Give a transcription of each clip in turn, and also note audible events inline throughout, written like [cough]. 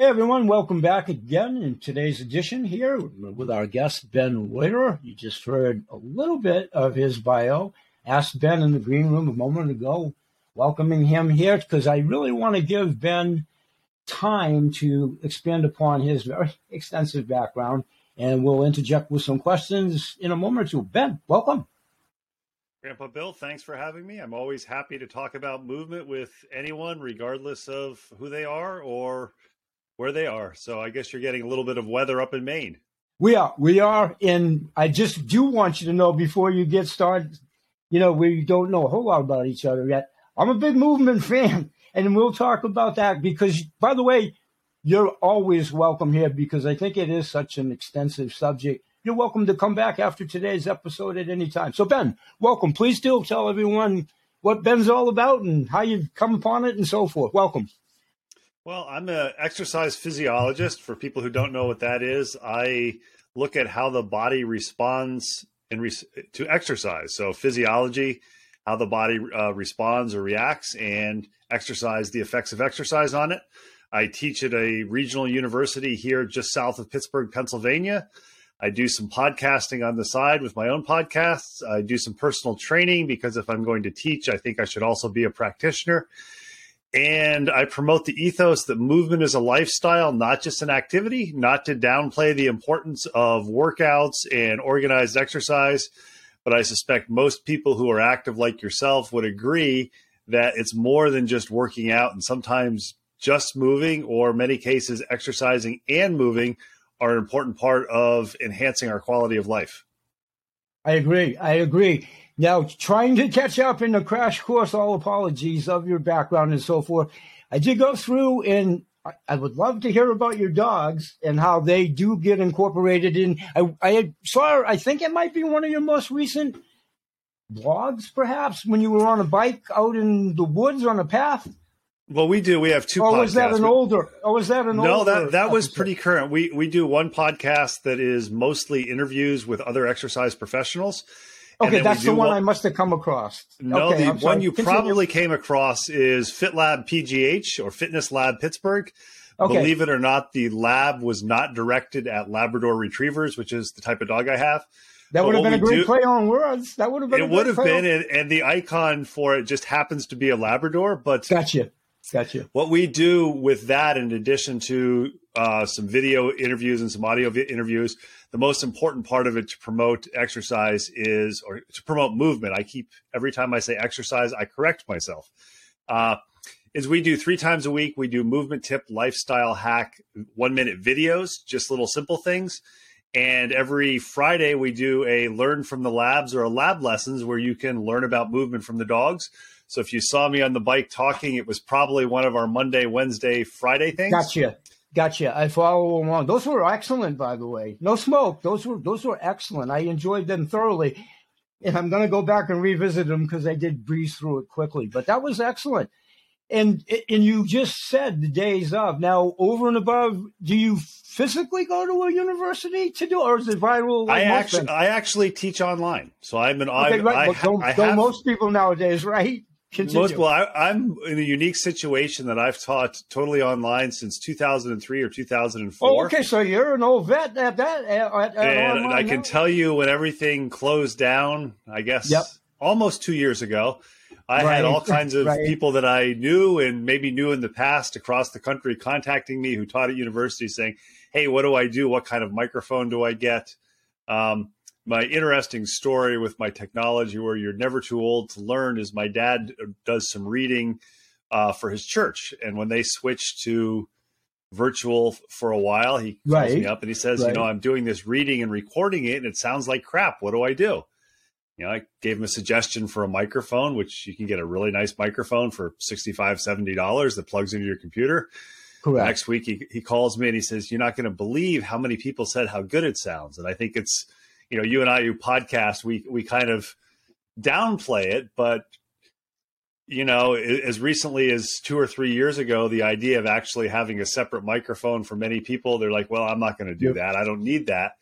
Hey everyone, welcome back again in today's edition here with our guest Ben Reuter. You just heard a little bit of his bio. Asked Ben in the green room a moment ago, welcoming him here because I really want to give Ben time to expand upon his very [laughs] extensive background, and we'll interject with some questions in a moment or two. Ben, welcome. Grandpa Bill, thanks for having me. I'm always happy to talk about movement with anyone, regardless of who they are or where they are. So I guess you're getting a little bit of weather up in Maine. We are. We are. And I just do want you to know before you get started, you know, we don't know a whole lot about each other yet. I'm a big movement [laughs] fan, and we'll talk about that because, by the way, you're always welcome here because I think it is such an extensive subject. You're welcome to come back after today's episode at any time. So, Ben, welcome. Please do tell everyone what Ben's all about and how you've come upon it and so forth. Welcome. Well, I'm an exercise physiologist. For people who don't know what that is, I look at how the body responds in re- to exercise. So, physiology, how the body uh, responds or reacts, and exercise, the effects of exercise on it. I teach at a regional university here just south of Pittsburgh, Pennsylvania. I do some podcasting on the side with my own podcasts. I do some personal training because if I'm going to teach, I think I should also be a practitioner. And I promote the ethos that movement is a lifestyle, not just an activity, not to downplay the importance of workouts and organized exercise. But I suspect most people who are active like yourself would agree that it's more than just working out and sometimes just moving or many cases exercising and moving are an important part of enhancing our quality of life. I agree. I agree. Now, trying to catch up in the crash course, all apologies of your background and so forth. I did go through and I would love to hear about your dogs and how they do get incorporated in. I, I saw, I think it might be one of your most recent blogs, perhaps, when you were on a bike out in the woods on a path. Well, we do. We have two. Oh, podcasts. was that an older? Oh, was that an no, older? No, that that was pretty current. We we do one podcast that is mostly interviews with other exercise professionals, Okay, that's the one, one, I must have come across. No, okay, the one you Continue. probably came across is FitLab PGH or Fitness Lab Pittsburgh. Okay. Believe it or not, the lab was not directed at Labrador Retrievers, which is the type of dog I have. That would have been a great do, play on words. That would have been. It would have been, and, and, the icon for it just happens to be a Labrador. But gotcha, gotcha. What we do with that, in addition to uh, some video interviews and some audio interviews, the most important part of it to promote exercise is, or to promote movement. I keep every time I say exercise, I correct myself. Uh, is we do three times a week. We do movement tip, lifestyle hack, one minute videos, just little simple things. And every Friday, we do a learn from the labs or a lab lessons where you can learn about movement from the dogs. So if you saw me on the bike talking, it was probably one of our Monday, Wednesday, Friday things. Gotcha. Gotcha. I follow along. Those were excellent, by the way. No smoke. Those were those were excellent. I enjoyed them thoroughly, and I'm going to go back and revisit them because I did breeze through it quickly. But that was excellent. And and you just said the days of now over and above. Do you physically go to a university to do, or is it viral? Like I actually I actually teach online, so I'm an okay, right. I, don't, I don't most people nowadays, [laughs] right? Continue. Most, well, I, am in a unique situation that I've taught totally online since 2003 or 2004. Oh, okay. So you're an old vet at that. At, at and I can now. tell you when everything closed down, I guess yep. almost two years ago, I right. had all kinds of right. people that I knew and maybe knew in the past across the country contacting me who taught at university saying, Hey, what do I do? What kind of microphone do I get? Um, my interesting story with my technology where you're never too old to learn is my dad does some reading uh, for his church and when they switched to virtual for a while he calls right. me up and he says right. you know i'm doing this reading and recording it and it sounds like crap what do i do you know i gave him a suggestion for a microphone which you can get a really nice microphone for 65 70 dollars that plugs into your computer Correct. next week he, he calls me and he says you're not going to believe how many people said how good it sounds and i think it's you know, you and I who podcast, we we kind of downplay it, but you know, as recently as two or three years ago, the idea of actually having a separate microphone for many people, they're like, well, I'm not going to do yep. that. I don't need that.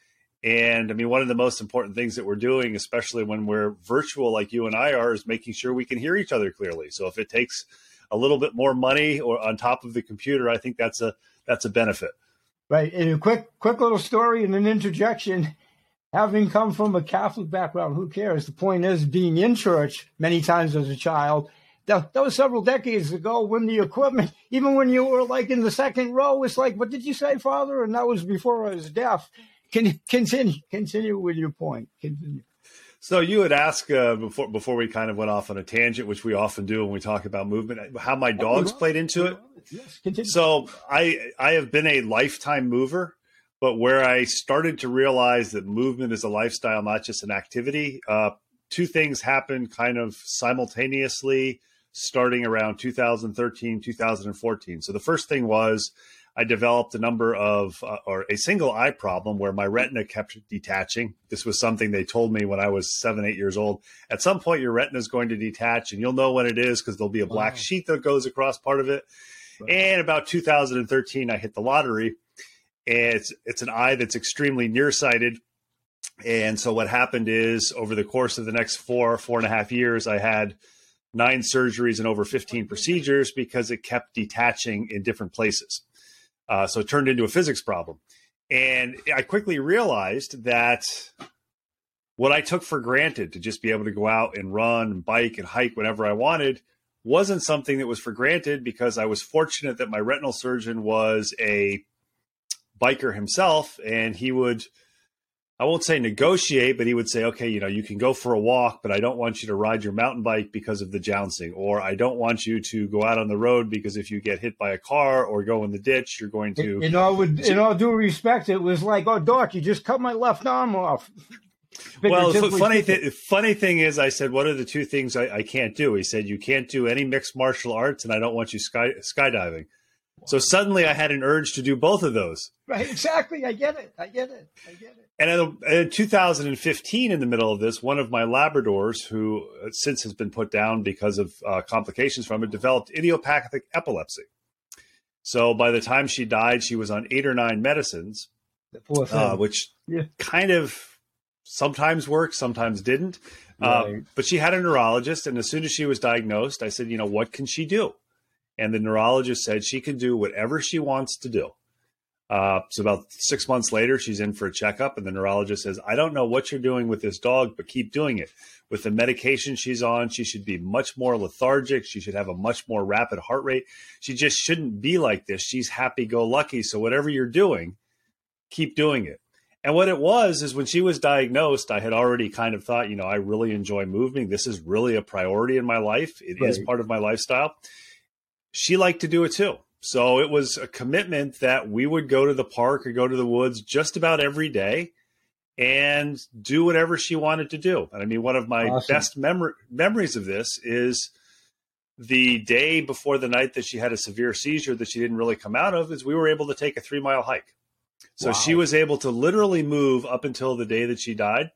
And I mean, one of the most important things that we're doing, especially when we're virtual like you and I are, is making sure we can hear each other clearly. So if it takes a little bit more money or on top of the computer, I think that's a that's a benefit. Right. And a quick quick little story and an interjection. Having come from a Catholic background, who cares? The point is being in church many times as a child. That, that was several decades ago when the equipment, even when you were like in the second row, it's like, what did you say, Father? And that was before I was deaf. Can continue continue with your point. Continue. So you would ask uh, before before we kind of went off on a tangent, which we often do when we talk about movement, how my dogs played into it. Yes, continue. So I I have been a lifetime mover, but where I started to realize that movement is a lifestyle, not just an activity. Uh, two things happened kind of simultaneously, starting around 2013, 2014. So the first thing was I developed a number of, uh, or a single eye problem where my retina kept detaching. This was something they told me when I was seven, eight years old. At some point, your retina is going to detach, and you'll know when it is because there'll be a black wow. sheet that goes across part of it. Right. And about 2013, I hit the lottery. It's it's an eye that's extremely nearsighted. And so what happened is over the course of the next four, four and a half years, I had nine surgeries and over 15 procedures because it kept detaching in different places. Uh, so it turned into a physics problem. And I quickly realized that what I took for granted to just be able to go out and run, and bike, and hike whenever I wanted wasn't something that was for granted because I was fortunate that my retinal surgeon was a biker himself and he would I won't say negotiate, but he would say, okay, you know, you can go for a walk, but I don't want you to ride your mountain bike because of the jouncing, or I don't want you to go out on the road because if you get hit by a car or go in the ditch, you're going to. In all, would, in all due respect, it was like, oh, doc, you just cut my left arm off. [laughs] well, funny thing, funny thing is, I said, what are the two things I, I, can't do? He said, you can't do any mixed martial arts, and I don't want you sky, skydiving. So suddenly I had an urge to do both of those. Right, exactly. I get it. I get it. I get it. And in 2015, in the middle of this, one of my Labradors, who uh, since has been put down because of uh, complications from it, developed idiopathic epilepsy. So by the time she died, she was on eight or nine medicines, uh, which yeah. kind of sometimes worked, sometimes didn't. Uh, but she had a neurologist, and as soon as she was diagnosed, I said, you know, what can she do? And the neurologist said she can do whatever she wants to do. Uh, so about six months later, she's in for a checkup, and the neurologist says, "I don't know what you're doing with this dog, but keep doing it. With the medication she's on, she should be much more lethargic. She should have a much more rapid heart rate. She just shouldn't be like this. She's happy-go-lucky. So whatever you're doing, keep doing it." And what it was is when she was diagnosed, I had already kind of thought, you know, I really enjoy moving. This is really a priority in my life. It right. is part of my lifestyle she liked to do it too. So it was a commitment that we would go to the park or go to the woods just about every day and do whatever she wanted to do. And I mean, one of my awesome. best mem- memories of this is the day before the night that she had a severe seizure that she didn't really come out of is we were able to take a three mile hike. So wow. she was able to literally move up until the day that she died.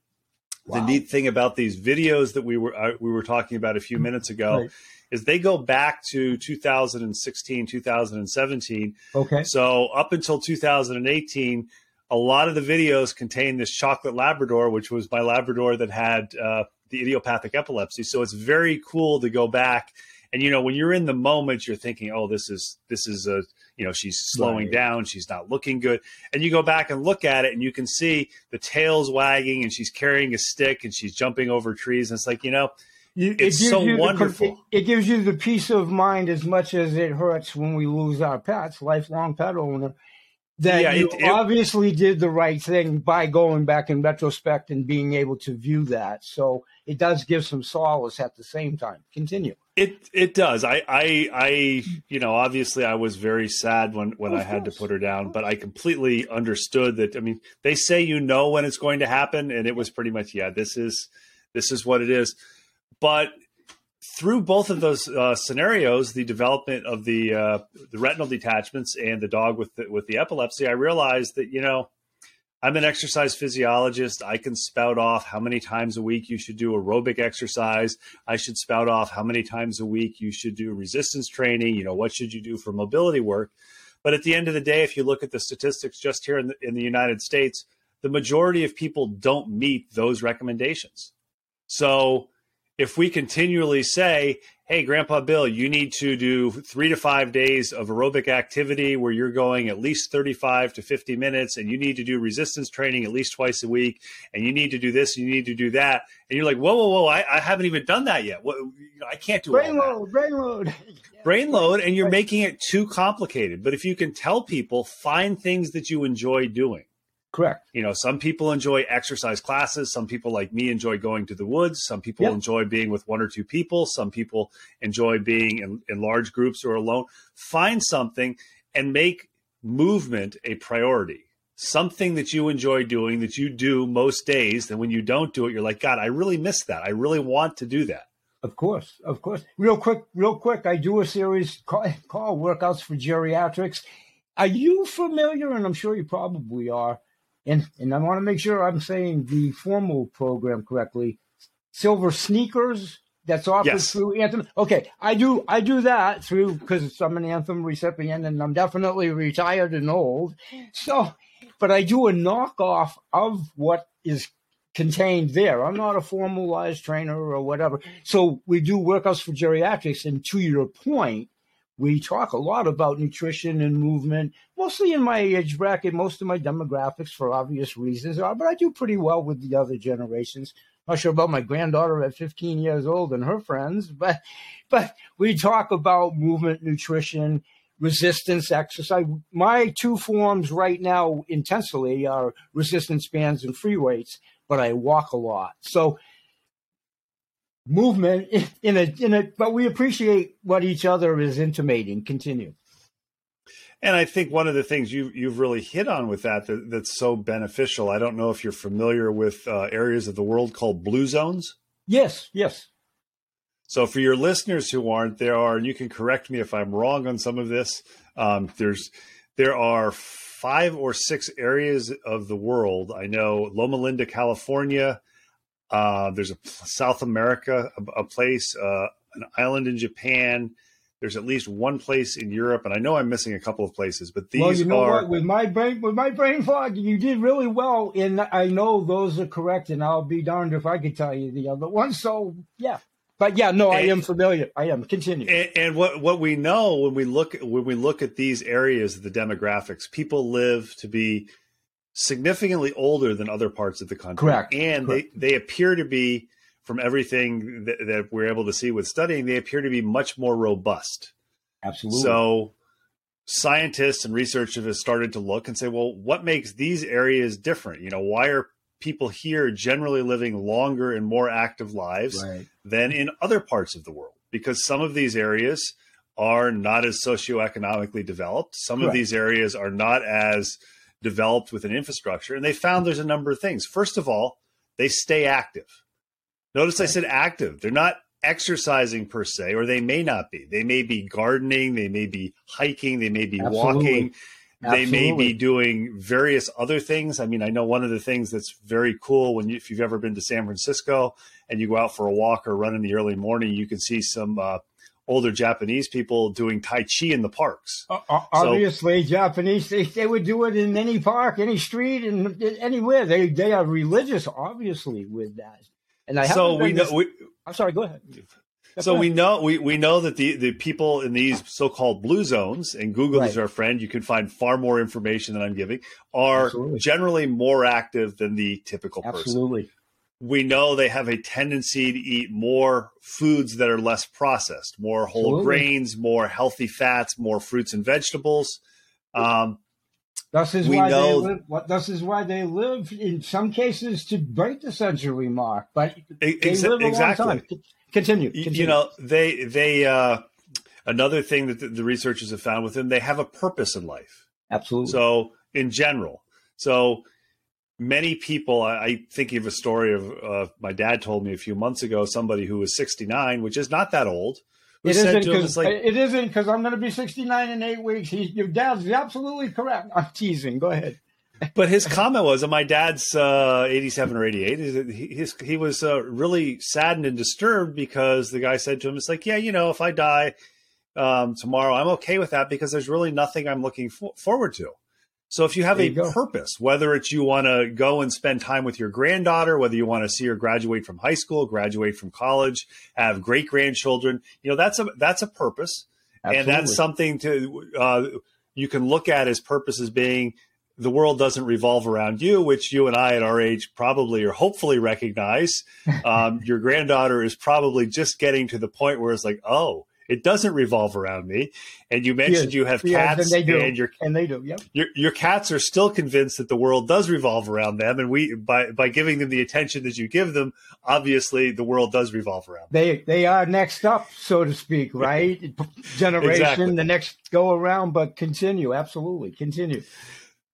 Wow. The neat thing about these videos that we were uh, we were talking about a few minutes ago right is they go back to 2016, 2017. Okay. So up until 2018, a lot of the videos contain this chocolate Labrador, which was my Labrador that had uh, the idiopathic epilepsy. So it's very cool to go back. And you know, when you're in the moment, you're thinking, "Oh, this is this is a you know she's slowing right. down, she's not looking good." And you go back and look at it, and you can see the tail's wagging, and she's carrying a stick, and she's jumping over trees. And it's like, you know, you, it's it so wonderful. The, it, it, gives you the peace of mind as much as it hurts when we lose our pets, lifelong pet owner. That yeah, you it, obviously did the right thing by going back in retrospect and being able to view that. So it does give some solace at the same time. Continue. It it does. I I I you know obviously I was very sad when when I had to put her down, but I completely understood that. I mean, they say you know when it's going to happen, and it was pretty much yeah. This is this is what it is. But through both of those uh, scenarios, the development of the uh, the retinal detachments and the dog with the, with the epilepsy, I realized that you know I'm an exercise physiologist. I can spout off how many times a week you should do aerobic exercise. I should spout off how many times a week you should do resistance training. You know what should you do for mobility work? But at the end of the day, if you look at the statistics just here in the, in the United States, the majority of people don't meet those recommendations. So if we continually say, hey, Grandpa Bill, you need to do three to five days of aerobic activity where you're going at least 35 to 50 minutes, and you need to do resistance training at least twice a week, and you need to do this, and you need to do that. And you're like, whoa, whoa, whoa, I, I haven't even done that yet. What, I can't do brain load, brain load. [laughs] brain load, and you're making it too complicated. But if you can tell people, find things that you enjoy doing Correct. You know, some people enjoy exercise classes. Some people, like me, enjoy going to the woods. Some people yep. enjoy being with one or two people. Some people enjoy being in, in large groups or alone. Find something and make movement a priority. Something that you enjoy doing that you do most days. And when you don't do it, you're like, God, I really miss that. I really want to do that. Of course, of course. Real quick, real quick. I do a series called, called Workouts for Geriatrics. Are you familiar? And I'm sure you probably are and and I want to make sure I'm saying the formal program correctly. Silver sneakers that's offered yes. through Anthem. Okay, I do I do that through because I'm an Anthem recipient and I'm definitely retired and old. So, but I do a knockoff of what is contained there. I'm not a formalized trainer or whatever. So we do workouts for geriatrics, and to your point, we talk a lot about nutrition and movement, mostly in my age bracket, most of my demographics for obvious reasons, are, but I do pretty well with the other generations. Not sure about my granddaughter at 15 years old and her friends, but but we talk about movement, nutrition, resistance exercise. My two forms right now intensely are resistance bands and free weights, but I walk a lot. So movement in a in a but we appreciate what each other is intimating. Continue. And i think one of the things you you've really hit on with that, that that's so beneficial i don't know if you're familiar with uh, areas of the world called blue zones. Yes yes. So for your listeners who aren't there are and you can correct me if i'm wrong on some of this um, there's there are five or six areas of the world. I know loma linda california uh, there's a South America, a, a place, uh, an island in Japan. There's at least one place in Europe, and I know I'm missing a couple of places, but these well, you know are what? with my brain with my brain fog. You did really well, and I know those are correct, and I'll be darned if I could tell you the other one. So yeah, but yeah, no, I am familiar. I am. Continue. And, and, what what we know when we look when we look at these areas, the demographics, people live to be significantly older than other parts of the country. Correct. And Correct. they they appear to be, from everything that, that, we're able to see with studying, they appear to be much more robust. Absolutely. So scientists and researchers have started to look and say, well, what makes these areas different? You know, why are people here generally living longer and more active lives right. than in other parts of the world? Because some of these areas are not as socioeconomically developed. Some Correct. of these areas are not as developed with an infrastructure. And they found there's a number of things. First of all, they stay active. Notice I said active. They're not exercising per se, or they may not be. They may be gardening, they may be hiking, they may be Absolutely. walking, Absolutely. they may be doing various other things. I mean, I know one of the things that's very cool when you, if you've ever been to San Francisco and you go out for a walk or run in the early morning, you can see some uh, older Japanese people doing Tai Chi in the parks. Uh, obviously, so, Japanese, they, they would do it in any park, any street, and anywhere. They they are religious, obviously, with that. And I so we know. We, I'm sorry. Go ahead. So we know we, we know that the, the people in these so-called blue zones, and Google right. is our friend, you can find far more information than I'm giving, are Absolutely. generally more active than the typical person. Absolutely we know they have a tendency to eat more foods that are less processed, more whole Absolutely. grains, more healthy fats, more fruits and vegetables. Um, this is why know, they live. This is why they live in some cases to break the century mark, but they ex- live a exactly. long time. Continue, continue. You know, they they uh, another thing that the, the researchers have found with them, they have a purpose in life. Absolutely. So in general, so many people I, I think of a story of uh, my dad told me a few months ago somebody who was 69 which is not that old it isn't because like, it isn't because I'm going to be 69 in eight weeks. He, your dad's absolutely correct. I'm teasing. Go ahead. [laughs] but his comment was, and my dad's uh, 87 or 88. He, his, he was uh, really saddened and disturbed because the guy said to him, "It's like, yeah, you know, if I die um, tomorrow, I'm okay with that because there's really nothing I'm looking for- forward to." So if you have there a you purpose, whether it's you want to go and spend time with your granddaughter, whether you want to see her graduate from high school, graduate from college, have great grandchildren, you know that's a that's a purpose, Absolutely. and that's something to uh, you can look at as purpose as being the world doesn't revolve around you, which you and I at our age probably or hopefully recognize. [laughs] Um, your granddaughter is probably just getting to the point where it's like, oh, it doesn't revolve around me. And you mentioned yes. you have cats, yes, and they do. And, your, and they do. Yep. Your, your cats are still convinced that the world does revolve around them, and we by by giving them the attention that you give them, obviously the world does revolve around. Them. They they are next up, so to speak, [laughs] right? Generation, exactly. the next go around, but continue, absolutely, continue.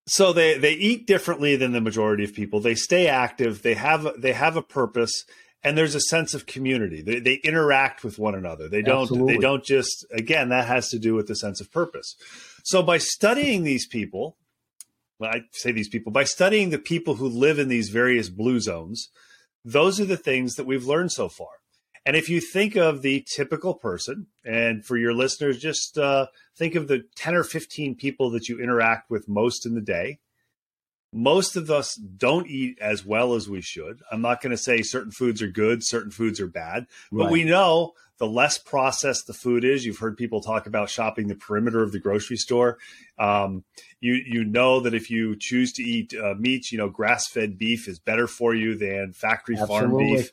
So they they eat differently than the majority of people. They stay active. They have they have a purpose and there's a sense of community. They, they interact with one another. They don't. Absolutely. They don't just. Again, that has to do with the sense of purpose. So by studying these people, well, I say these people by studying the people who live in these various blue zones, those are the things that we've learned so far. And if you think of the typical person, and for your listeners, just uh, think of the 10 or 15 people that you interact with most in the day most of us don't eat as well as we should. I'm not going to say certain foods are good, certain foods are bad, but right. we know the less processed the food is. You've heard people talk about shopping the perimeter of the grocery store. Um, you you know that if you choose to eat uh, meat, you know grass fed beef is better for you than factory farm beef.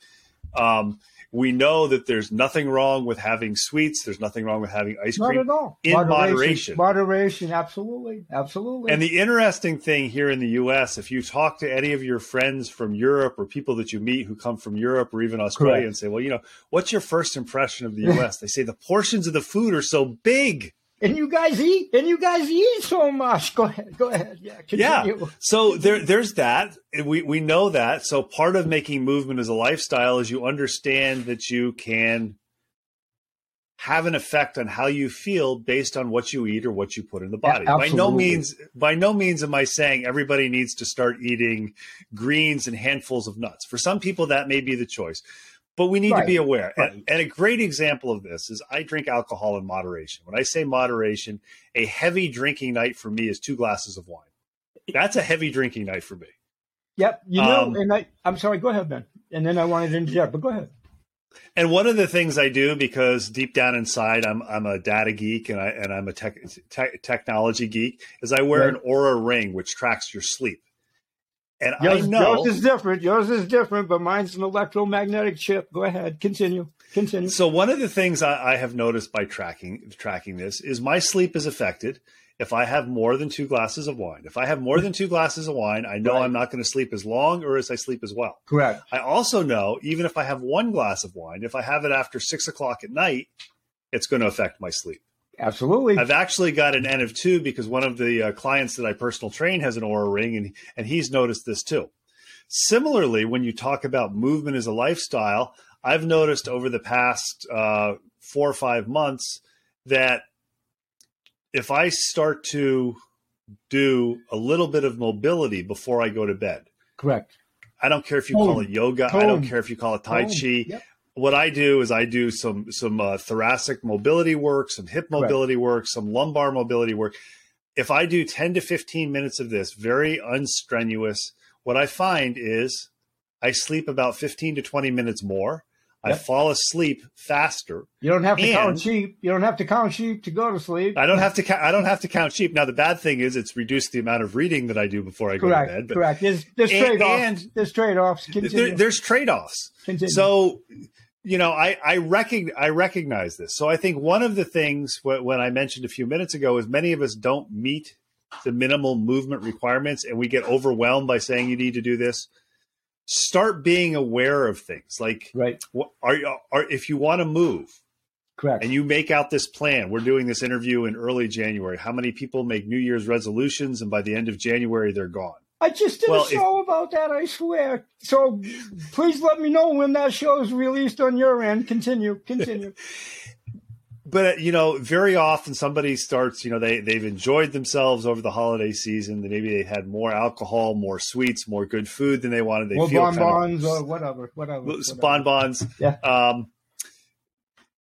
Um, we know that there's nothing wrong with having sweets. There's nothing wrong with having ice cream. Not at all. In moderation. Moderation, moderation absolutely. Absolutely. And the interesting thing here in the US, if you talk to any of your friends from Europe or people that you meet who come from Europe or even Australia Correct. and say, well, you know, what's your first impression of the US? they say the portions of the food are so big and you guys eat and you guys eat so much [laughs] go ahead go ahead yeah continue. yeah so there there's that we we know that so part of making movement as a lifestyle is you understand that you can have an effect on how you feel based on what you eat or what you put in the body. Yeah, by no means by no means am I saying everybody needs to start eating greens and handfuls of nuts. For some people that may be the choice. But we need right. to be aware. Right. And, and, a great example of this is I drink alcohol in moderation. When I say moderation, a heavy drinking night for me is two glasses of wine. That's a heavy drinking night for me. Yep. You know, um, and I, I'm sorry, go ahead, Ben. And then I wanted to interject, but go ahead. And one of the things I do, because deep down inside, I'm I'm a data geek and I and I'm a tech, te- technology geek, is I wear right. an Oura ring which tracks your sleep. And yours, I know yours is different. Yours is different, but mine's an electromagnetic chip. Go ahead, continue. Continue. So one of the things I, I have noticed by tracking tracking this is my sleep is affected if I have more than two glasses of wine. If I have more than two glasses of wine, I know right. I'm not going to sleep as long or as I sleep as well. Correct. I also know even if I have one glass of wine, if I have it after six o'clock at night, it's going to affect my sleep. Absolutely. I've actually got an N of two because one of the uh, clients that I personal train has an Oura ring, and and he's noticed this too. Similarly, when you talk about movement as a lifestyle, I've noticed over the past uh, four or five months that if I start to do a little bit of mobility before I go to bed, correct. I don't care if you call it yoga. I don't care if you call it tai chi. Yep what I do is I do some some uh, thoracic mobility work, some hip mobility right. work, some lumbar mobility work. If I do 10 to 15 minutes of this, very unstrenuous, what I find is I sleep about 15 to 20 minutes more. Yep. I fall asleep faster. You don't have to count sheep. You don't have to count sheep to go to sleep. I don't have to. Ca- I don't have to count sheep. Now the bad thing is it's reduced the amount of reading that I do before I correct, go to bed. But, correct. There's, there's trade offs. There's trade offs. There, there's trade offs. So you know, I I, recog- I recognize this. So I think one of the things when I mentioned a few minutes ago is many of us don't meet the minimal movement requirements, and we get overwhelmed by saying you need to do this. Start being aware of things like right. Are, are if you want to move, correct, and you make out this plan. We're doing this interview in early January. How many people make New Year's resolutions, and by the end of January they're gone? I just did well, a show if, about that, I swear. So please let me know when that show is released on your end. Continue, continue. [laughs] but uh, you know, very often somebody starts. You know, they they've enjoyed themselves over the holiday season. Maybe they had more alcohol, more sweets, more good food than they wanted. They more feel bonbons kind of, or whatever, whatever, whatever. bonbons. Yeah. Um,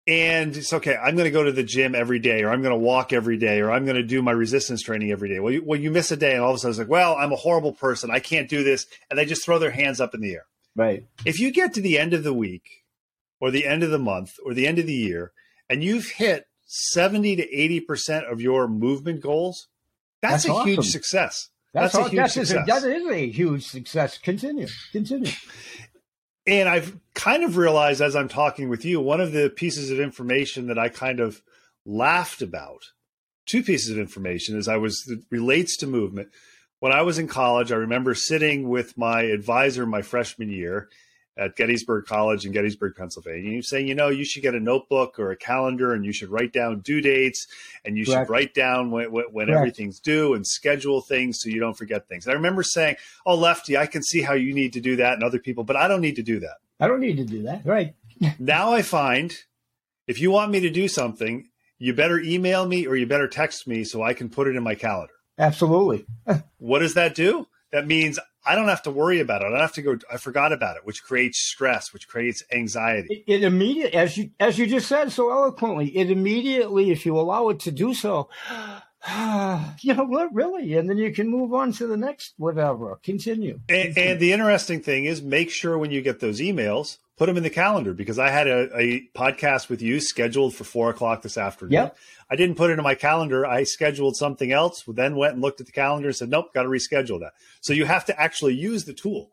and it's okay. I'm going to go to the gym every day, or I'm going to walk every day, or I'm going to do my resistance training every day. Well, you, well, you miss a day, and all of a sudden it's like, well, I'm a horrible person. I can't do this, and they just throw their hands up in the air. Right. If you get to the end of the week, or the end of the month, or the end of the year, and you've hit 70 to 80 percent of your movement goals, that's, that's a awesome. huge success. That's, that's a huge that's success. A, that is a huge success. Continue. Continue. And I've kind of realized as I'm talking with you, one of the pieces of information that I kind of laughed about, two pieces of information, is I was relates to movement. When I was in college, I remember sitting with my advisor my freshman year, at Gettysburg College in Gettysburg, Pennsylvania. You're saying, you know, you should get a notebook or a calendar and you should write down due dates and you Correct. should write down when, when everything's due and schedule things so you don't forget things. And I remember saying, oh, Lefty, I can see how you need to do that and other people, but I don't need to do that. I don't need to do that. Right. [laughs] now I find if you want me to do something, you better email me or you better text me so I can put it in my calendar. Absolutely. [laughs] what does that do? That means I don't have to worry about it. I don't have to go. I forgot about it, which creates stress, which creates anxiety. It, it immediately, as you as you just said so eloquently, it immediately, if you allow it to do so, [sighs] you know, what, really, and then you can move on to the next whatever. Continue. And, and the interesting thing is, make sure when you get those emails, put them in the calendar because I had a, a podcast with you scheduled for four o'clock this afternoon. Yep. I didn't put it in my calendar. I scheduled something else, then went and looked at the calendar and said, nope, got to reschedule that. So you have to actually use the tool.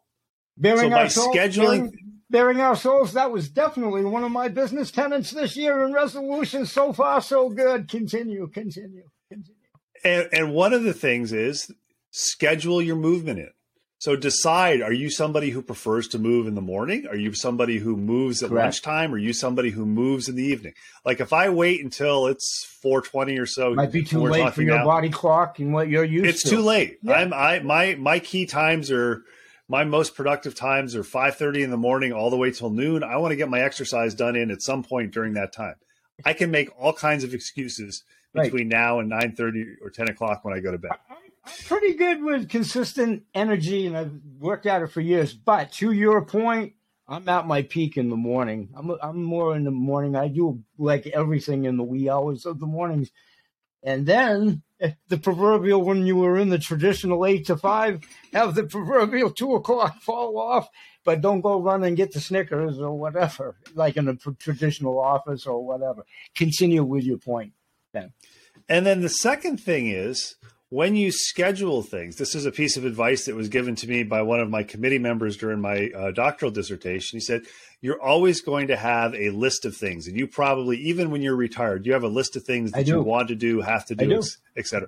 Bearing so by scheduling. Bearing, our souls, that was definitely one of my business tenants this year and resolutions. So far, so good. Continue, continue, continue. And, and one of the things is schedule your movement in. So decide: Are you somebody who prefers to move in the morning? Are you somebody who moves at Correct. lunchtime? Are you somebody who moves in the evening? Like if I wait until it's four twenty or so, might be too late for your now, body clock and what you're used it's to. It's too late. Yeah. I'm I my my key times are my most productive times are five thirty in the morning all the way till noon. I want to get my exercise done in at some point during that time. I can make all kinds of excuses between right. now and nine thirty or ten o'clock when I go to bed. Uh-huh. Pretty good with consistent energy, and I've worked at it for years. But to your point, I'm at my peak in the morning. I'm I'm more in the morning. I do like everything in the wee hours of the mornings, and then [laughs] the proverbial when you were in the traditional eight to five, have the proverbial two o'clock fall off, but don't go run and get the Snickers or whatever, like in a traditional office or whatever. Continue with your point, then. And then the second thing is when you schedule things, this is a piece of advice that was given to me by one of my committee members during my uh, doctoral dissertation. He said, You're always going to have a list of things. And you probably, even when you're retired, you have a list of things that you want to do, have to do, do. etc.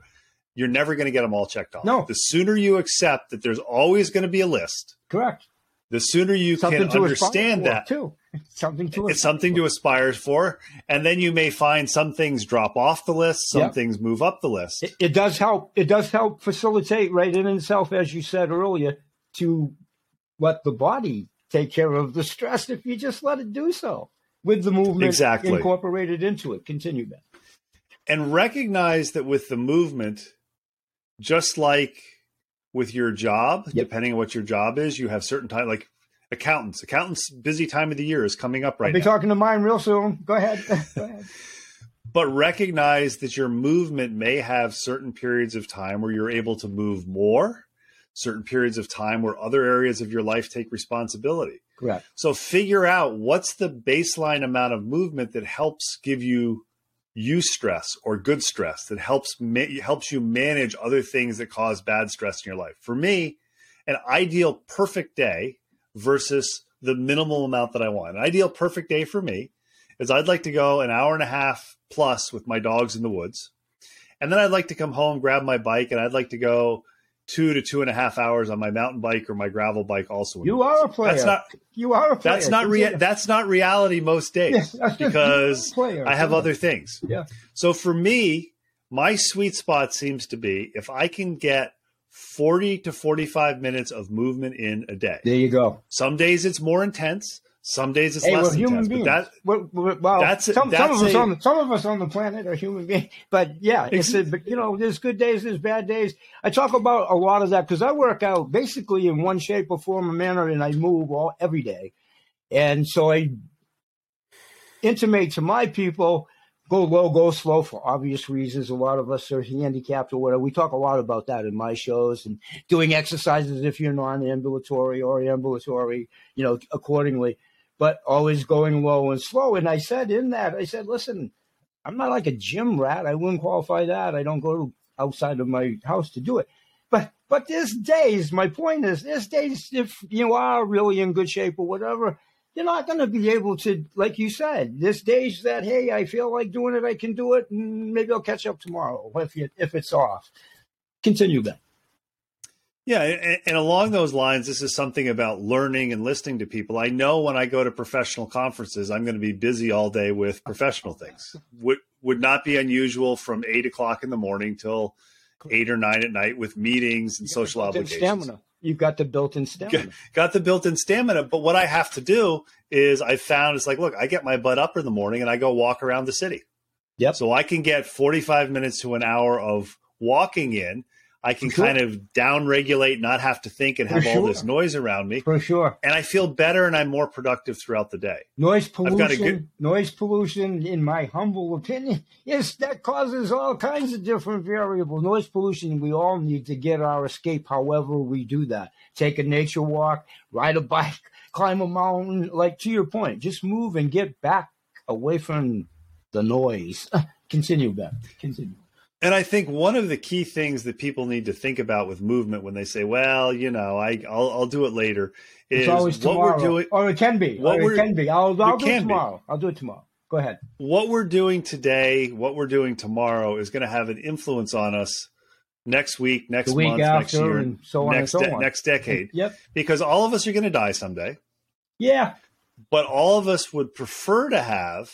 You're never going to get them all checked off. No. The sooner you accept that there's always going to be a list. Correct. The sooner you Something can understand that. Too [laughs] something to it's something to aspire for and then you may find some things drop off the list some yep. things move up the list it, it, does help it does help facilitate right in itself as you said earlier to let the body take care of the stress if you just let it do so with the movement exactly. incorporated into it continue that and recognize that with the movement just like with your job yep. depending on what your job is you have certain time like accountants. Accountants' busy time of the year is coming up right I'll be now. talking to mine real soon. Go ahead. [laughs] Go ahead. but recognize that your movement may have certain periods of time where you're able to move more, certain periods of time where other areas of your life take responsibility. Correct. So figure out what's the baseline amount of movement that helps give you eustress or good stress that helps ma- helps you manage other things that cause bad stress in your life. For me, an ideal perfect day versus the minimal amount that I want. An ideal perfect day for me is I'd like to go an hour and a half plus with my dogs in the woods. And then I'd like to come home, grab my bike, and I'd like to go two to two and a half hours on my mountain bike or my gravel bike also. You are a player. That's not, you are a player. That's not rea- that's not reality most days because I have other things. Yeah. So for me, my sweet spot seems to be if I can get 40 to 45 minutes of movement in a day. There you go. Some days it's more intense. Some days it's hey, less intense. Beings. That, we're, we're, well, that's, some, that's some of us a, on the, some of us on the planet are human beings. [laughs] But yeah, it's a, you know, there's good days, there's bad days. I talk about a lot of that because I work out basically in one shape or form or manner, and I move all every day. And so I intimate to my people go low, go slow for obvious reasons. A lot of us are handicapped or whatever. We talk a lot about that in my shows and doing exercises if you're non-ambulatory or ambulatory, you know, accordingly. But always going low and slow. And I said in that, I said, listen, I'm not like a gym rat. I wouldn't qualify that. I don't go outside of my house to do it. But but there's days. My point is, there's days if you are really in good shape or whatever you're not going to be able to, like you said, this days that hey, I feel like doing it, I can do it, and maybe I'll catch up tomorrow if you, if it's off. Continue that. Yeah, and, along those lines, this is something about learning and listening to people. I know when I go to professional conferences, I'm going to be busy all day with professional things. Would would not be unusual from eight o'clock in the morning till eight or nine at night with meetings and social obligations. Stamina. You've got the built-in stamina. Got the built-in stamina, but what I have to do is I found it's like, look, I get my butt up in the morning and I go walk around the city. Yep. So I can get 45 minutes to an hour of walking in I can sure. kind of down regulate, not have to think and have sure. all this noise around me. For sure. And I feel better and I'm more productive throughout the day. Noise pollution, good... noise pollution, in my humble opinion, yes, that causes all kinds of different variables. Noise pollution, we all need to get our escape however we do that. Take a nature walk, ride a bike, [laughs] climb a mountain. Like to your point, just move and get back away from the noise. [laughs] Continue, Ben. Continue. And I think one of the key things that people need to think about with movement when they say, "Well, you know, I I'll, I'll do it later," is what we're doing, or it can be, what it can be. I'll, I'll do it tomorrow. Be. I'll do it tomorrow. Go ahead. What we're doing today, what we're doing tomorrow, is going to have an influence on us next week, next week month, next year, and so on next, and so on. next decade. Yep. Because all of us are going to die someday. Yeah. But all of us would prefer to have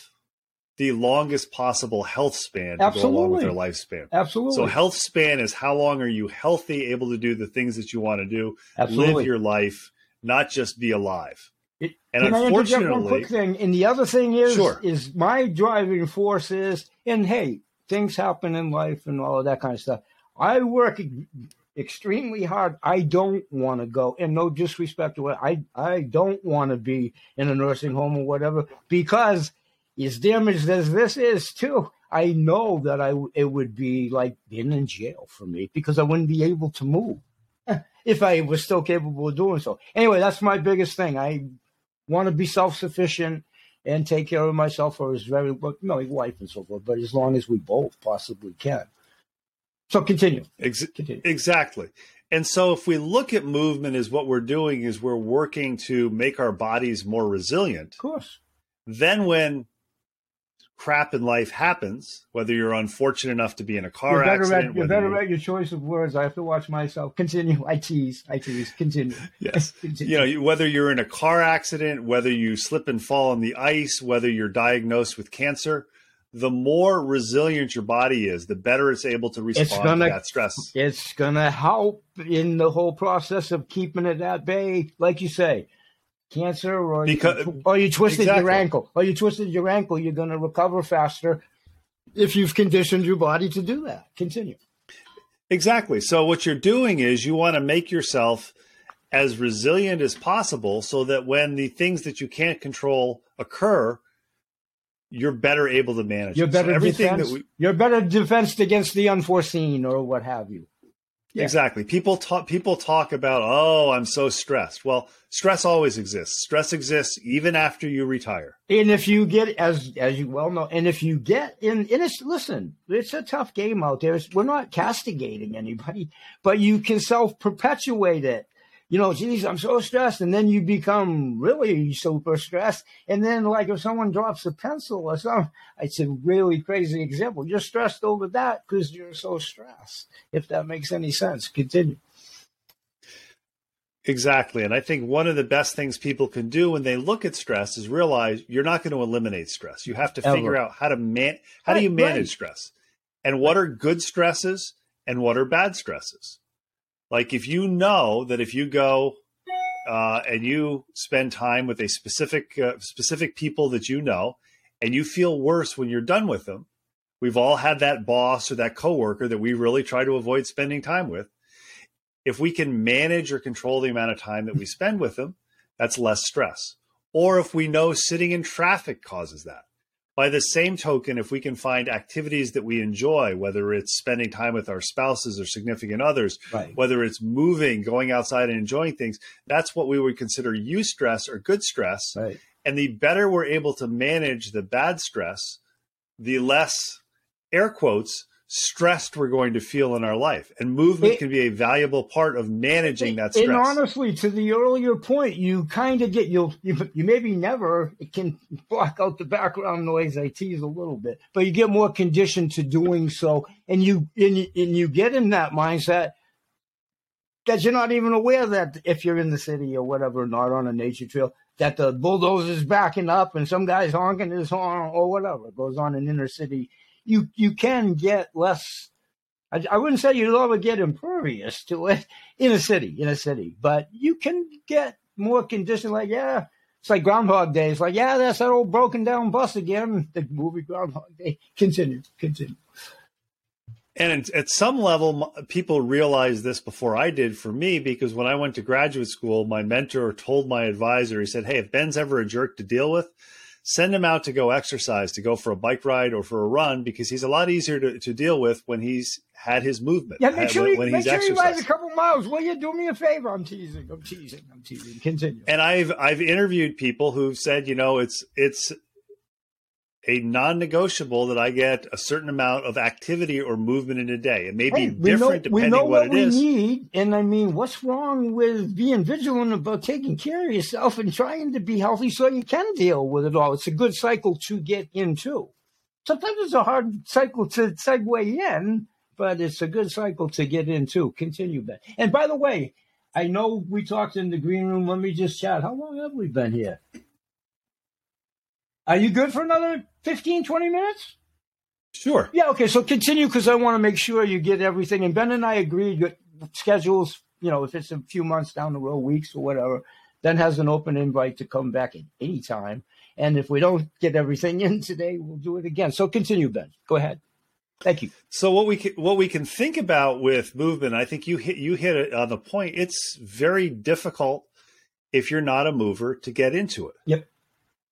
the longest possible health span to Absolutely. go along with their lifespan. Absolutely. So health span is how long are you healthy, able to do the things that you want to do, Absolutely. live your life, not just be alive. It, and can unfortunately, I one quick thing? And the other thing is, sure. is my driving force is, and hey, things happen in life and all of that kind of stuff. I work extremely hard. I don't want to go, and no disrespect to it, I I don't want to be in a nursing home or whatever because as damaged as this is too, I know that I it would be like being in jail for me because I wouldn't be able to move [laughs] if I was still capable of doing so. Anyway, that's my biggest thing. I want to be self sufficient and take care of myself for his very well, you know, his wife and so forth. But as long as we both possibly can. So continue. Ex- continue. Exactly. And so if we look at movement as what we're doing is we're working to make our bodies more resilient. Of course. Then when crap in life happens, whether you're unfortunate enough to be in a car you accident. you better read your choice of words. I have to watch myself. Continue. I tease. I tease. Continue. [laughs] Yes. [laughs] Continue. You know, whether you're in a car accident, whether you slip and fall on the ice, whether you're diagnosed with cancer, the more resilient your body is, the better it's able to respond gonna, to that stress. It's going to help in the whole process of keeping it at bay, like you say cancer or because, you, or you twisted exactly. your ankle. Or you twisted your ankle you're going to recover faster if you've conditioned your body to do that. Continue. Exactly. So what you're doing is you want to make yourself as resilient as possible so that when the things that you can't control occur you're better able to manage you're better so everything defense, that we, you're better defensed against the unforeseen or what have you yeah. Exactly. People talk people talk about, "Oh, I'm so stressed." Well, stress always exists. Stress exists even after you retire. And if you get as as you well know, and if you get in in it's listen, it's a tough game out there. It's, we're not castigating anybody, but you can self-perpetuate it you know, geez, I'm so stressed. And then you become really super stressed. And then, like, if someone drops a pencil or something, it's a really crazy example. You're stressed over that because you're so stressed, if that makes any sense. Continue. Exactly. And I think one of the best things people can do when they look at stress is realize you're not going to eliminate stress. You have to Ever. figure out how to man how right, do you manage right. stress? And what are good stresses and what are bad stresses? Like if you know that if you go uh, and you spend time with a specific uh, specific people that you know, and you feel worse when you're done with them, we've all had that boss or that coworker that we really try to avoid spending time with. If we can manage or control the amount of time that we spend with them, that's less stress. Or if we know sitting in traffic causes that, By the same token, if we can find activities that we enjoy, whether it's spending time with our spouses or significant others, right. whether it's moving, going outside and enjoying things, that's what we would consider eustress or good stress. Right. And the better we're able to manage the bad stress, the less air quotes stressed we're going to feel in our life. And movement it, can be a valuable part of managing that stress. And honestly, to the earlier point, you kind of get you'll you, you maybe never it can block out the background noise. I tease a little bit, but you get more conditioned to doing so, and you and you, and you get in that mindset that you're not even aware that if you're in the city or whatever, not on a nature trail, that the bulldozer's backing up and some guy's honking his horn or whatever it goes on in inner city you you can get less. I, I wouldn't say you'll ever get impervious to it [laughs] in a city, in a city, but you can get more conditioned. Like, yeah, it's like Groundhog Day. It's like, yeah, that's that old broken down bus again. The movie Groundhog Day. [laughs] Continue, continue. And at some level, people realized this before I did for me, because when I went to graduate school, my mentor told my advisor, he said, Hey, if Ben's ever a jerk to deal with, send him out to go exercise, to go for a bike ride or for a run, because he's a lot easier to, to deal with when he's had his movement. Yeah, make uh, sure, he, when make sure he rides a couple miles. Will you do me a favor? I'm teasing. I'm teasing. I'm teasing. Continue. And I've I've interviewed people who've said, you know, it's it's a non-negotiable that I get a certain amount of activity or movement in a day. It may be hey, different know, depending what, what, it is. Need, and I mean, what's wrong with being vigilant about taking care of yourself and trying to be healthy so you can deal with it all? It's a good cycle to get into. Sometimes it's a hard cycle to segue in, but it's a good cycle to get into. Continue, Ben. And by the way, I know we talked in the green room. Let me just chat. How long have we been here? Are you good for another 15, 20 minutes? Sure. Yeah, okay. So continue because I want to make sure you get everything. And Ben and I agreed that schedules, you know, if it's a few months down the road, weeks or whatever, Ben has an open invite to come back at any time. And if we don't get everything in today, we'll do it again. So continue, Ben. Go ahead. Thank you. So what we can, what we can think about with movement, I think you hit you hit it on the point. It's very difficult if you're not a mover to get into it. Yep.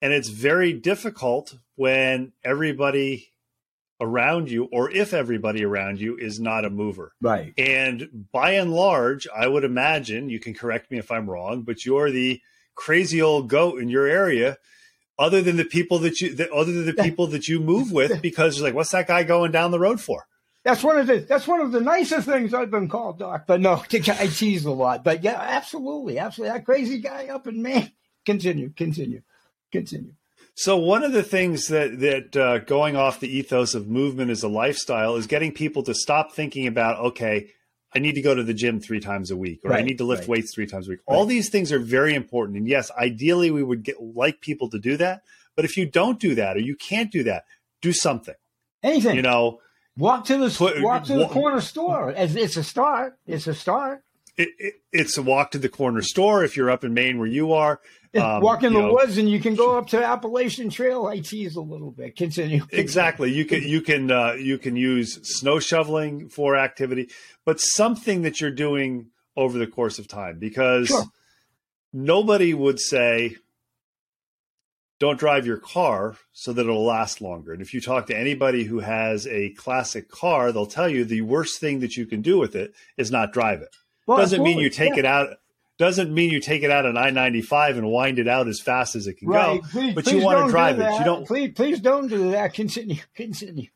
And it's very difficult when everybody around you, or if everybody around you is not a mover. Right. And by and large, I would imagine, you can correct me if I'm wrong, but you're the crazy old goat in your area other than the people that you that, other than the people that you move with [laughs] because you're like what's that guy going down the road for that's one of the that's one of the nicest things I've been called, Doc. But no, [laughs] I tease a lot. But yeah, absolutely, absolutely. That crazy guy up in Maine. Continue, continue. Continue. So one of the things that that uh, going off the ethos of movement as a lifestyle is getting people to stop thinking about okay, I need to go to the gym three times a week, or right, I need to lift right. weights three times a week. Right. All these things are very important, and yes, ideally we would get like people to do that. But if you don't do that, or you can't do that, do something. Anything, you know. Walk to the put, walk to the corner store. It's a start. It's a start. It, it, it's a walk to the corner store if you're up in Maine where you are. Um, Walk in the know, woods, and you can go up to Appalachian Trail. I tease a little bit. Continue. [laughs] Exactly. You can you can uh, you can use snow shoveling for activity, but something that you're doing over the course of time because sure. nobody would say don't drive your car so that it'll last longer. And if you talk to anybody who has a classic car, they'll tell you the worst thing that you can do with it is not drive it. Well, Doesn't mean you take yeah. it out doesn't mean you take it out on I ninety five and wind it out as fast as it can right. go. Please, but you want to drive it. You don't. Please, please don't do that. Continue. Continue.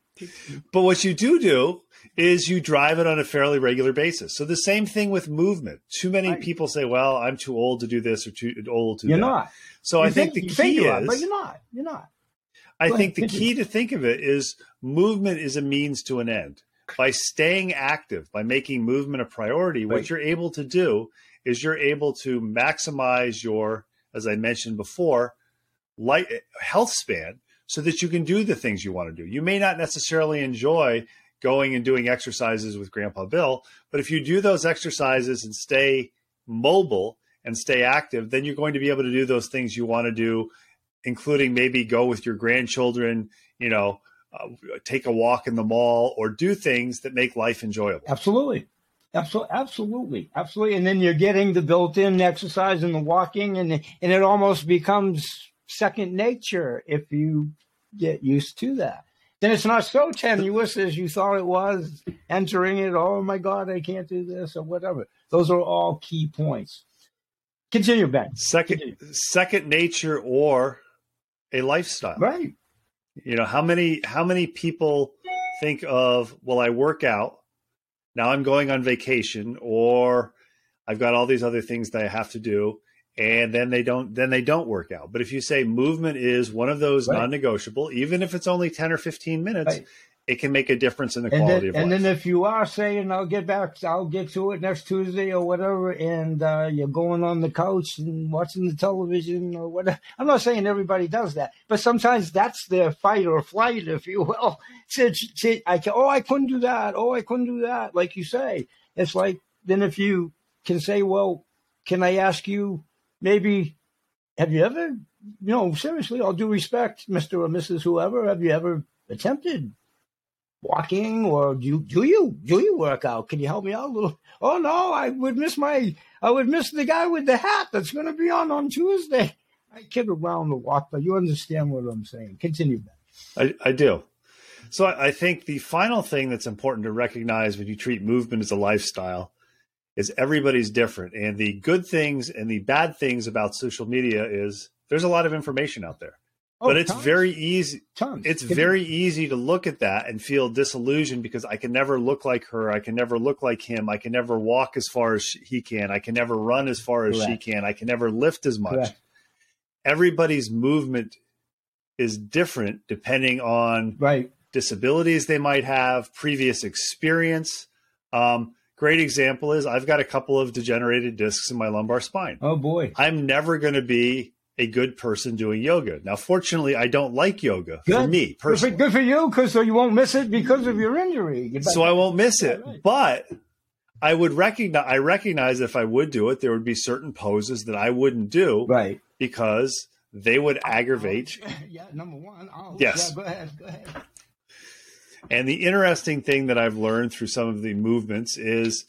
But what you do do is you drive it on a fairly regular basis. So the same thing with movement. Too many right. people say, "Well, I'm too old to do this or too old to." You're that. not. So you I think, think the key think is, but you're not. You're not. I Go think ahead. the key to think of it is movement is a means to an end. By staying active, by making movement a priority, right. what you're able to do is you're able to maximize your, as I mentioned before, light health span so that you can do the things you want to do. You may not necessarily enjoy going and doing exercises with Grandpa Bill, but if you do those exercises and stay mobile and stay active, then you're going to be able to do those things you want to do, including maybe go with your grandchildren, you know, uh, take a walk in the mall or do things that make life enjoyable. Absolutely. Absolutely, absolutely, absolutely. And then you're getting the built-in exercise and the walking, and and it almost becomes second nature if you get used to that. Then it's not so tenuous as you thought it was entering it. Oh my God, I can't do this or whatever. Those are all key points. Continue, Ben. Second, Continue. second nature or a lifestyle. Right. You know how many how many people think of well, I work out. Now I'm going on vacation, or I've got all these other things that I have to do and then they don't then they don't work out but if you say movement is one of those right. non-negotiable even if it's only 10 or 15 minutes right. It can make a difference in the and quality then, of and life And then if you are saying i'll get back i'll get to it next tuesday or whatever and uh, you're going on the couch and watching the television or whatever i'm not saying everybody does that but sometimes that's their fight or flight if you will [laughs] I can, oh i couldn't do that oh i couldn't do that like you say it's like then if you can say well can i ask you maybe have you ever, you know, seriously, all due respect, Mr. or Mrs. Whoever, have you ever attempted walking or do you, do you, do you work out? Can you help me out a little? Oh no, I would miss my, I would miss the guy with the hat that's going to be on on Tuesday. I kid around the walk, but you understand what I'm saying. Continue, Ben. I, I do. So I think the final thing that's important to recognize when you treat movement as a lifestyle is everybody's different. And the good things and the bad things about social media is there's a lot of information out there. Oh, but it's tons. very easy. Tons. It's very easy to look at that and feel disillusioned because I can never look like her. I can never look like him. I can never walk as far as he can. I can never run as far as Correct. she can. I can never lift as much. Correct. Everybody's movement is different depending on right. disabilities they might have, previous experience. Um, Great example is I've got a couple of degenerated discs in my lumbar spine. Oh boy. I'm never going to be a good person doing yoga. Now, fortunately, I don't like yoga good. for me personally. Good for, you because so you won't miss it because of your injury. So I won't miss it. Right. But I would recognize I recognize if I would do it, there would be certain poses that I wouldn't do. Right. Because they would oh, aggravate. Oh, yeah, number one. Oh, yes. Yeah, go ahead. Go ahead. And the interesting thing that I've learned through some of the movements is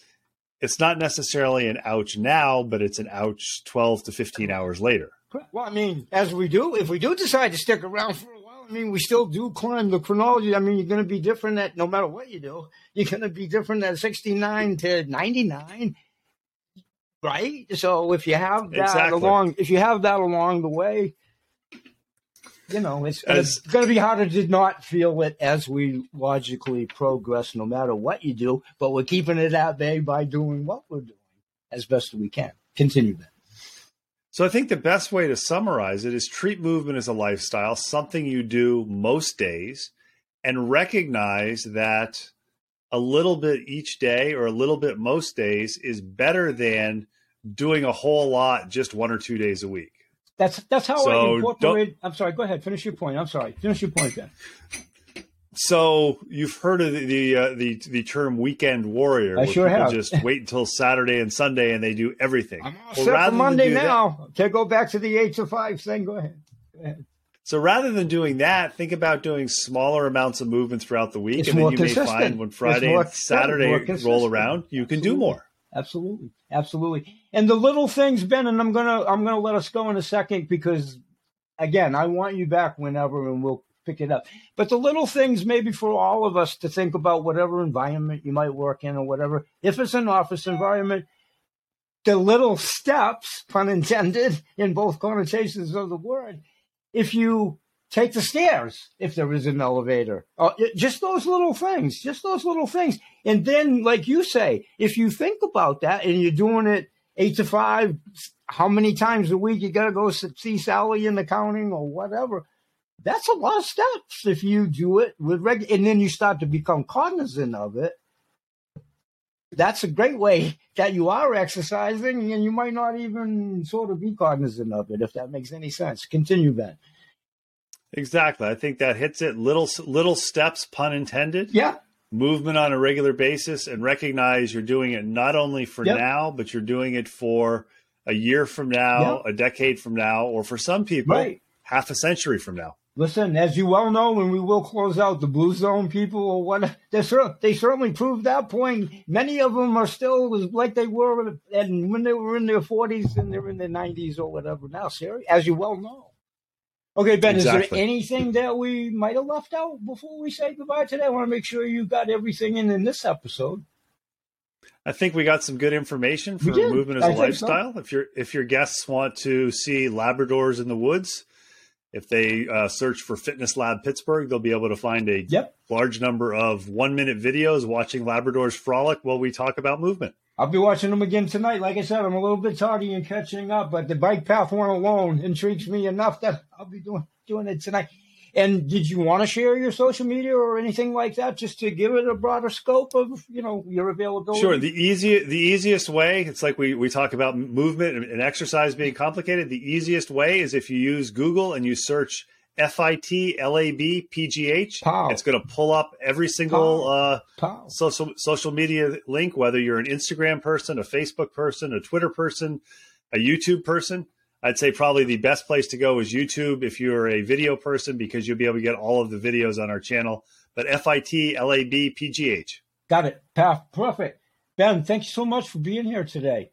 it's not necessarily an ouch now, but it's an ouch 12 to 15 hours later. Well, I mean, as we do, if we do decide to stick around for a while, I mean, we still do climb the chronology. I mean, you're going to be different at no matter what you do. You're going to be different at 69 to 99, right? So if you have that exactly. along, if you have that along the way, you know, it's, as, it's going to be harder to not feel it as we logically progress, no matter what you do. But we're keeping it at bay by doing what we're doing as best as we can. Continue that. So I think the best way to summarize it is treat movement as a lifestyle, something you do most days, and recognize that a little bit each day or a little bit most days is better than doing a whole lot just one or two days a week. That's that's how so I incorporate. I'm sorry. Go ahead. Finish your point. I'm sorry. Finish your point, then. So you've heard of the the uh, the, the, term weekend warrior. I sure have. Just wait until Saturday and Sunday, and they do everything. I'm all well, set for Monday now. That, to go back to the eight to five thing. Go ahead. Go ahead. So rather than doing that, think about doing smaller amounts of movement throughout the week, it's and then you consistent. may find when Friday more, and Saturday roll around, you can do more. Absolutely, absolutely. And the little things, Ben, and I'm gonna I'm gonna let us go in a second because again, I want you back whenever, and we'll pick it up. But the little things, maybe for all of us to think about whatever environment you might work in or whatever. If it's an office environment, the little steps, pun intended, in both connotations of the word. If you take the stairs if there is an elevator. Uh, just those little things, just those little things. And then, like you say, if you think about that and you're doing it eight to five, how many times a week you got to go see Sally in accounting or whatever. That's a lot of steps if you do it with reg, and then you start to become cognizant of it. That's a great way that you are exercising, and you might not even sort of be cognizant of it, if that makes any sense. Continue, Ben. Exactly. I think that hits it. Little little steps, pun intended. Yeah. Movement on a regular basis, and recognize you're doing it not only for yep. now, but you're doing it for a year from now, yep. a decade from now, or for some people, right. half a century from now. Listen, as you well know, when we will close out the blue zone people or what, they, they certainly proved that point. Many of them are still like they were and when they were in their 40s and they're in their 90s or whatever now, Siri, as you well know. Okay, Ben, exactly. is there anything that we might have left out before we say goodbye today? I want to make sure you got everything in in this episode. I think we got some good information for movement as I a lifestyle. So. If your if your guests want to see Labradors in the woods, if they uh, search for Fitness Lab Pittsburgh, they'll be able to find a yep. large number of one minute videos watching Labradors frolic while we talk about movement. I'll be watching them again tonight. Like I said, I'm a little bit tardy in catching up, but the bike path one alone intrigues me enough that I'll be doing doing it tonight. And did you want to share your social media or anything like that, just to give it a broader scope of you know your availability? Sure. The easy, the easiest way. It's like we we talk about movement and, and exercise being complicated. The easiest way is if you use Google and you search F I T L A B P G H. It's going to pull up every single uh, social social media link, whether you're an Instagram person, a Facebook person, a Twitter person, a YouTube person. I'd say probably the best place to go is YouTube if you're a video person because you'll be able to get all of the videos on our channel. But F I T L A B P G H. Got it. Perfect. Ben, thank you so much for being here today.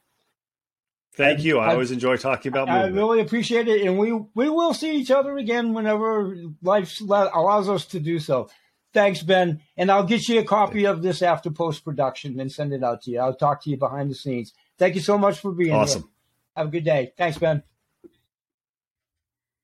Thank I, you. I, I, always enjoy talking about movement. I really appreciate it, and we we will see each other again whenever life allows us to do so. Thanks, Ben, and I'll get you a copy of this after post production and send it out to you. I'll talk to you behind the scenes. Thank you so much for being awesome. here. Have a good day. Thanks, Ben.